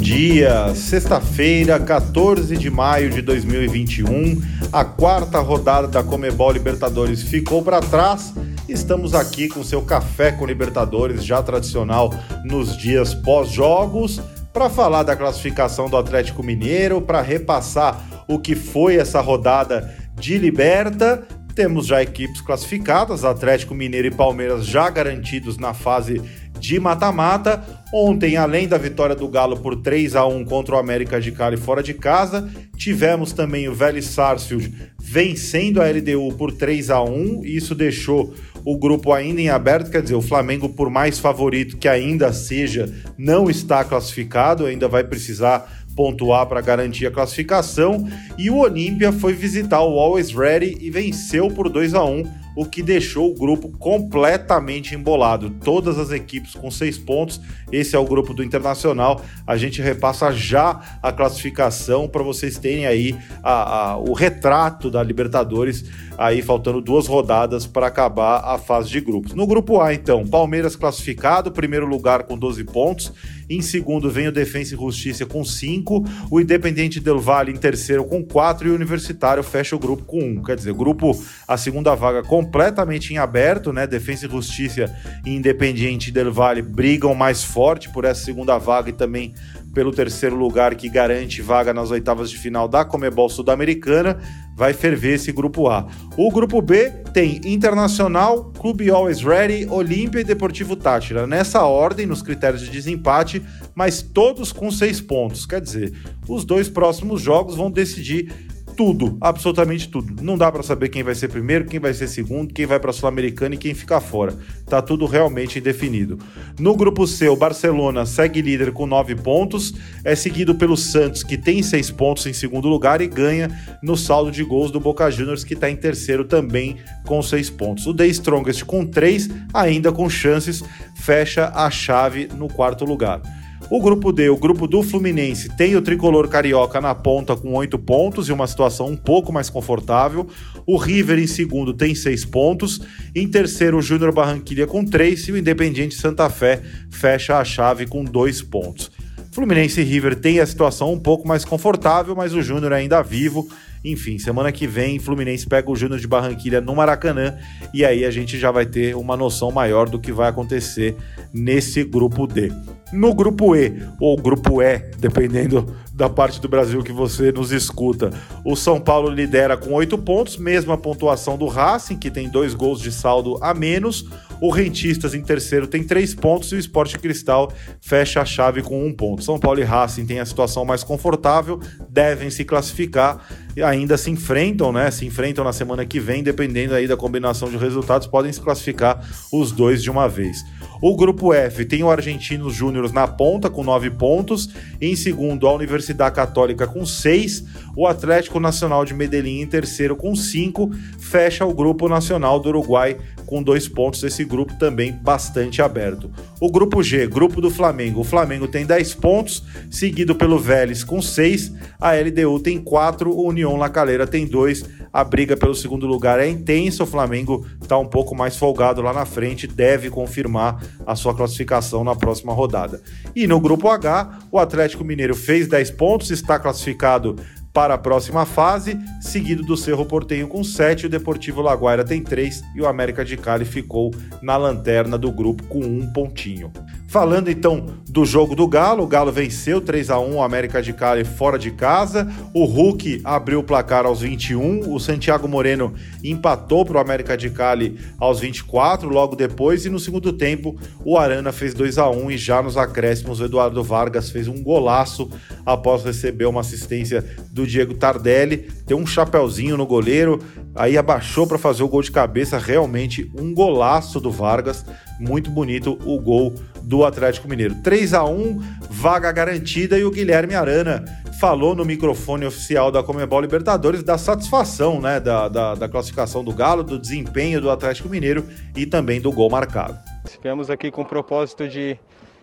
dia! Sexta-feira, 14 de maio de 2021, a quarta rodada da Comebol Libertadores ficou para trás. Estamos aqui com seu café com Libertadores, já tradicional nos dias pós-jogos, para falar da classificação do Atlético Mineiro, para repassar o que foi essa rodada de Liberta. Temos já equipes classificadas, Atlético Mineiro e Palmeiras já garantidos na fase de mata-mata. Ontem, além da vitória do Galo por 3 a 1 contra o América de Cali fora de casa, tivemos também o Vélez Sarsfield vencendo a LDU por 3 a 1. Isso deixou o grupo ainda em aberto, quer dizer, o Flamengo, por mais favorito que ainda seja, não está classificado, ainda vai precisar pontuar para garantir a classificação. E o Olímpia foi visitar o Always Ready e venceu por 2 a 1 o que deixou o grupo completamente embolado. Todas as equipes com seis pontos. Esse é o grupo do Internacional. A gente repassa já a classificação para vocês terem aí a, a, o retrato da Libertadores. Aí faltando duas rodadas para acabar a fase de grupos. No grupo A, então, Palmeiras classificado, primeiro lugar com 12 pontos. Em segundo vem o Defensa e Justiça com 5, o Independente Del Valle em terceiro com 4 e o Universitário fecha o grupo com 1. Um. Quer dizer, o grupo, a segunda vaga completamente em aberto, né? Defensa e Justiça e Independente Del Valle brigam mais forte por essa segunda vaga e também pelo terceiro lugar que garante vaga nas oitavas de final da Comebol Sul-Americana. Vai ferver esse grupo A. O grupo B tem Internacional, Clube Always Ready, Olímpia e Deportivo Tátira. Nessa ordem, nos critérios de desempate, mas todos com seis pontos. Quer dizer, os dois próximos jogos vão decidir tudo, absolutamente tudo. Não dá para saber quem vai ser primeiro, quem vai ser segundo, quem vai para a Sul-Americana e quem fica fora. Tá tudo realmente indefinido. No grupo C, o Barcelona segue líder com nove pontos, é seguido pelo Santos, que tem seis pontos em segundo lugar e ganha no saldo de gols do Boca Juniors, que está em terceiro também com seis pontos. O The Strongest com três, ainda com chances, fecha a chave no quarto lugar. O grupo D, o grupo do Fluminense, tem o tricolor carioca na ponta com oito pontos e uma situação um pouco mais confortável. O River em segundo tem seis pontos. Em terceiro, o Júnior Barranquilha com três e o Independiente Santa Fé fecha a chave com dois pontos. Fluminense e River têm a situação um pouco mais confortável, mas o Júnior ainda vivo. Enfim, semana que vem, Fluminense pega o Júnior de Barranquilha no Maracanã e aí a gente já vai ter uma noção maior do que vai acontecer nesse grupo D. No grupo E, ou grupo E, dependendo da parte do Brasil que você nos escuta, o São Paulo lidera com oito pontos, mesma pontuação do Racing, que tem dois gols de saldo a menos. O Rentistas em terceiro tem três pontos e o Esporte Cristal fecha a chave com um ponto. São Paulo e Racing têm a situação mais confortável, devem se classificar e ainda se enfrentam, né? Se enfrentam na semana que vem, dependendo aí da combinação de resultados, podem se classificar os dois de uma vez. O grupo F tem o Argentinos Júnior na ponta com nove pontos. Em segundo, a Universidade Católica com seis. O Atlético Nacional de Medellín em terceiro com cinco. Fecha o grupo nacional do Uruguai com dois pontos. Esse grupo também bastante aberto. O grupo G, grupo do Flamengo. O Flamengo tem 10 pontos, seguido pelo Vélez com 6. A LDU tem 4. O União La Calera tem 2 a briga pelo segundo lugar é intensa. O Flamengo está um pouco mais folgado lá na frente, deve confirmar a sua classificação na próxima rodada. E no grupo H, o Atlético Mineiro fez 10 pontos, está classificado para a próxima fase, seguido do Cerro Portenho com 7, o Deportivo Laguaira tem 3 e o América de Cali ficou na lanterna do grupo com um pontinho. Falando então do jogo do Galo, o Galo venceu 3 a 1 o América de Cali fora de casa. O Hulk abriu o placar aos 21, o Santiago Moreno empatou para o América de Cali aos 24, logo depois e no segundo tempo o Arana fez 2 a 1 e já nos acréscimos o Eduardo Vargas fez um golaço após receber uma assistência do Diego Tardelli, tem um chapéuzinho no goleiro, aí abaixou para fazer o gol de cabeça, realmente um golaço do Vargas, muito bonito o gol do Atlético Mineiro. 3 a 1 vaga garantida e o Guilherme Arana falou no microfone oficial da Comebol Libertadores da satisfação né, da, da, da classificação do Galo, do desempenho do Atlético Mineiro e também do gol marcado. Estivemos aqui com o propósito de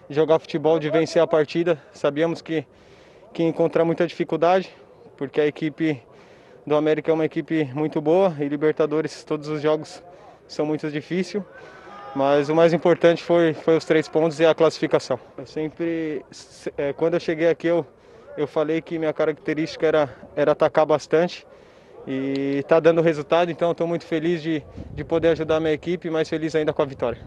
jogar futebol, de vencer a partida. Sabíamos que, que encontrar muita dificuldade, porque a equipe do América é uma equipe muito boa e Libertadores, todos os jogos são muito difíceis Mas o mais importante foi, foi os três pontos e a classificação. Eu sempre, é, quando eu cheguei aqui, eu, eu falei que minha característica era, era atacar bastante e está dando resultado, então estou muito feliz de, de poder ajudar a minha equipe, mais feliz ainda com a vitória.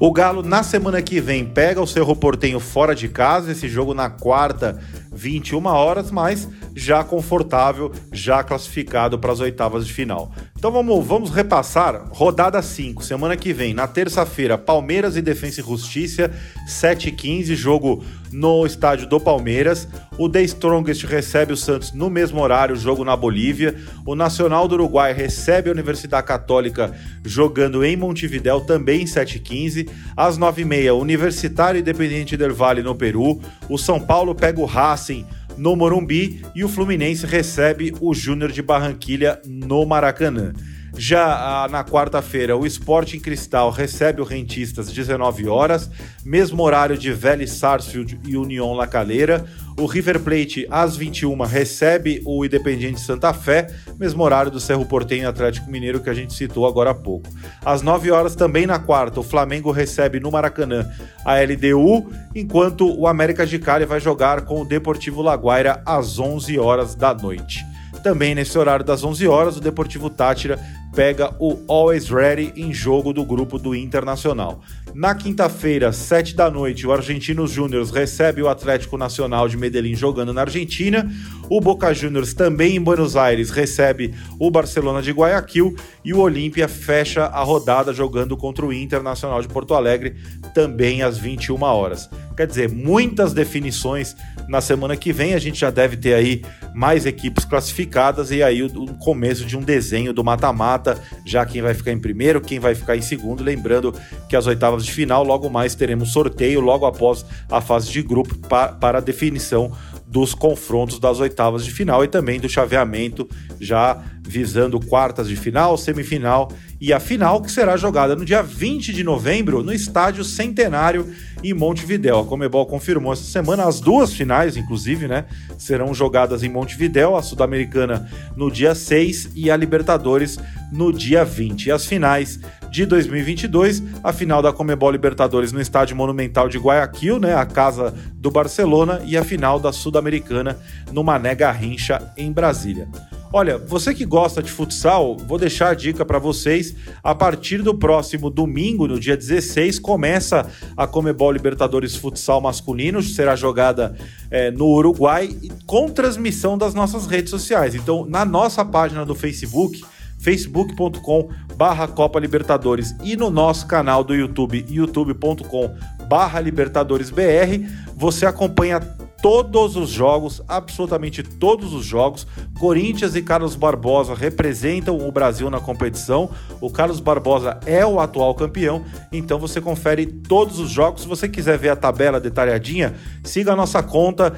O Galo, na semana que vem, pega o Cerro Portenho fora de casa, esse jogo na quarta, 21 horas, mas já confortável, já classificado para as oitavas de final. Então vamos, vamos repassar rodada 5, semana que vem, na terça-feira, Palmeiras e Defensa e Justiça, 7h15, jogo no estádio do Palmeiras. O The Strongest recebe o Santos no mesmo horário, jogo na Bolívia. O Nacional do Uruguai recebe a Universidade Católica jogando em Montevidéu, também 7h15. Às 9h30, Universitário Independente del Vale no Peru. O São Paulo pega o Racing no Morumbi e o Fluminense recebe o Júnior de Barranquilha no Maracanã. Já ah, na quarta-feira, o Sporting Cristal recebe o Rentistas 19 horas, mesmo horário de Vélez Sarsfield e União La Calera. O River Plate às 21 recebe o Independiente Santa Fé, mesmo horário do Cerro Portenho e Atlético Mineiro que a gente citou agora há pouco. Às 9 horas também na quarta, o Flamengo recebe no Maracanã a LDU, enquanto o América de Cali vai jogar com o Deportivo Laguaira às 11 horas da noite. Também nesse horário das 11 horas, o Deportivo Tátira pega o Always Ready em jogo do grupo do Internacional. Na quinta-feira, 7 da noite, o Argentinos Júnior recebe o Atlético Nacional de Medellín jogando na Argentina. O Boca Juniors também em Buenos Aires recebe o Barcelona de Guayaquil e o Olímpia fecha a rodada jogando contra o Internacional de Porto Alegre também às 21 horas. Quer dizer, muitas definições na semana que vem. A gente já deve ter aí mais equipes classificadas e aí o começo de um desenho do mata-mata, já quem vai ficar em primeiro, quem vai ficar em segundo. Lembrando que as oitavas de final, logo mais teremos sorteio logo após a fase de grupo para, para a definição dos confrontos das oitavas de final e também do chaveamento, já visando quartas de final, semifinal e a final, que será jogada no dia 20 de novembro no Estádio Centenário em Montevidéu. A Comebol confirmou essa semana as duas finais, inclusive, né? Serão jogadas em Montevidéu, a Sul-Americana no dia 6 e a Libertadores no dia 20. E as finais de 2022, a final da Comebol Libertadores no Estádio Monumental de Guayaquil, né, a casa do Barcelona, e a final da Sul-Americana no Mané Garrincha em Brasília. Olha, você que gosta de futsal, vou deixar a dica para vocês. A partir do próximo domingo, no dia 16, começa a Comebol Libertadores Futsal Masculino, será jogada é, no Uruguai, com transmissão das nossas redes sociais. Então, na nossa página do Facebook, facebook.com barra Copa Libertadores e no nosso canal do YouTube, youtube.com barra Libertadores BR, você acompanha todos os jogos, absolutamente todos os jogos. Corinthians e Carlos Barbosa representam o Brasil na competição. O Carlos Barbosa é o atual campeão, então você confere todos os jogos. Se você quiser ver a tabela detalhadinha, siga a nossa conta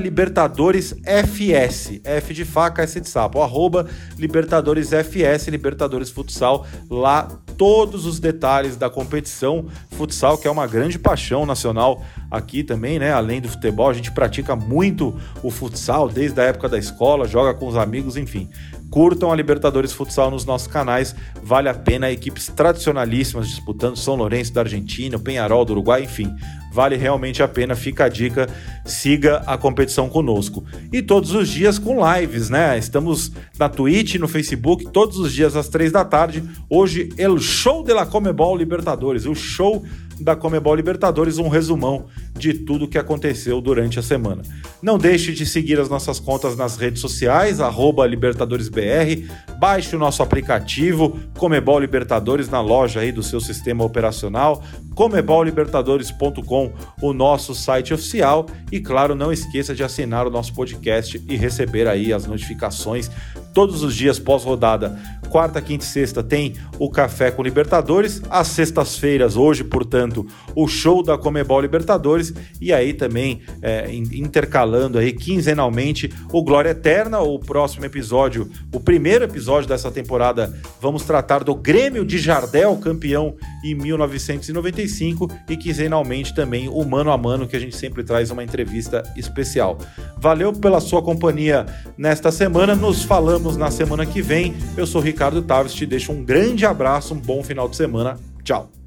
@libertadoresfs, F de faca, S de sapo, libertadoresfs, Libertadores Futsal, lá todos os detalhes da competição futsal, que é uma grande paixão nacional aqui também, né? Além do futebol, a gente pratica muito o futsal desde a época da escola, joga com os amigos, enfim. Curtam a Libertadores Futsal nos nossos canais, vale a pena. Equipes tradicionalíssimas disputando São Lourenço da Argentina, Penharol do Uruguai, enfim. Vale realmente a pena, fica a dica, siga a competição conosco. E todos os dias com lives, né? Estamos na Twitch, no Facebook, todos os dias às três da tarde. Hoje, El Show de la Comebol Libertadores, o show da Comebol Libertadores, um resumão de tudo que aconteceu durante a semana. Não deixe de seguir as nossas contas nas redes sociais, LibertadoresBR, baixe o nosso aplicativo Comebol Libertadores na loja aí do seu sistema operacional, comebollibertadores.com, o nosso site oficial e claro, não esqueça de assinar o nosso podcast e receber aí as notificações todos os dias pós-rodada. Quarta, quinta e sexta tem o Café com Libertadores, às sextas-feiras, hoje, o show da Comebol Libertadores e aí também é, intercalando aí quinzenalmente o Glória Eterna, o próximo episódio, o primeiro episódio dessa temporada, vamos tratar do Grêmio de Jardel, campeão em 1995 e quinzenalmente também o Mano a Mano, que a gente sempre traz uma entrevista especial. Valeu pela sua companhia nesta semana, nos falamos na semana que vem. Eu sou Ricardo Taves, te deixo um grande abraço, um bom final de semana. Tchau!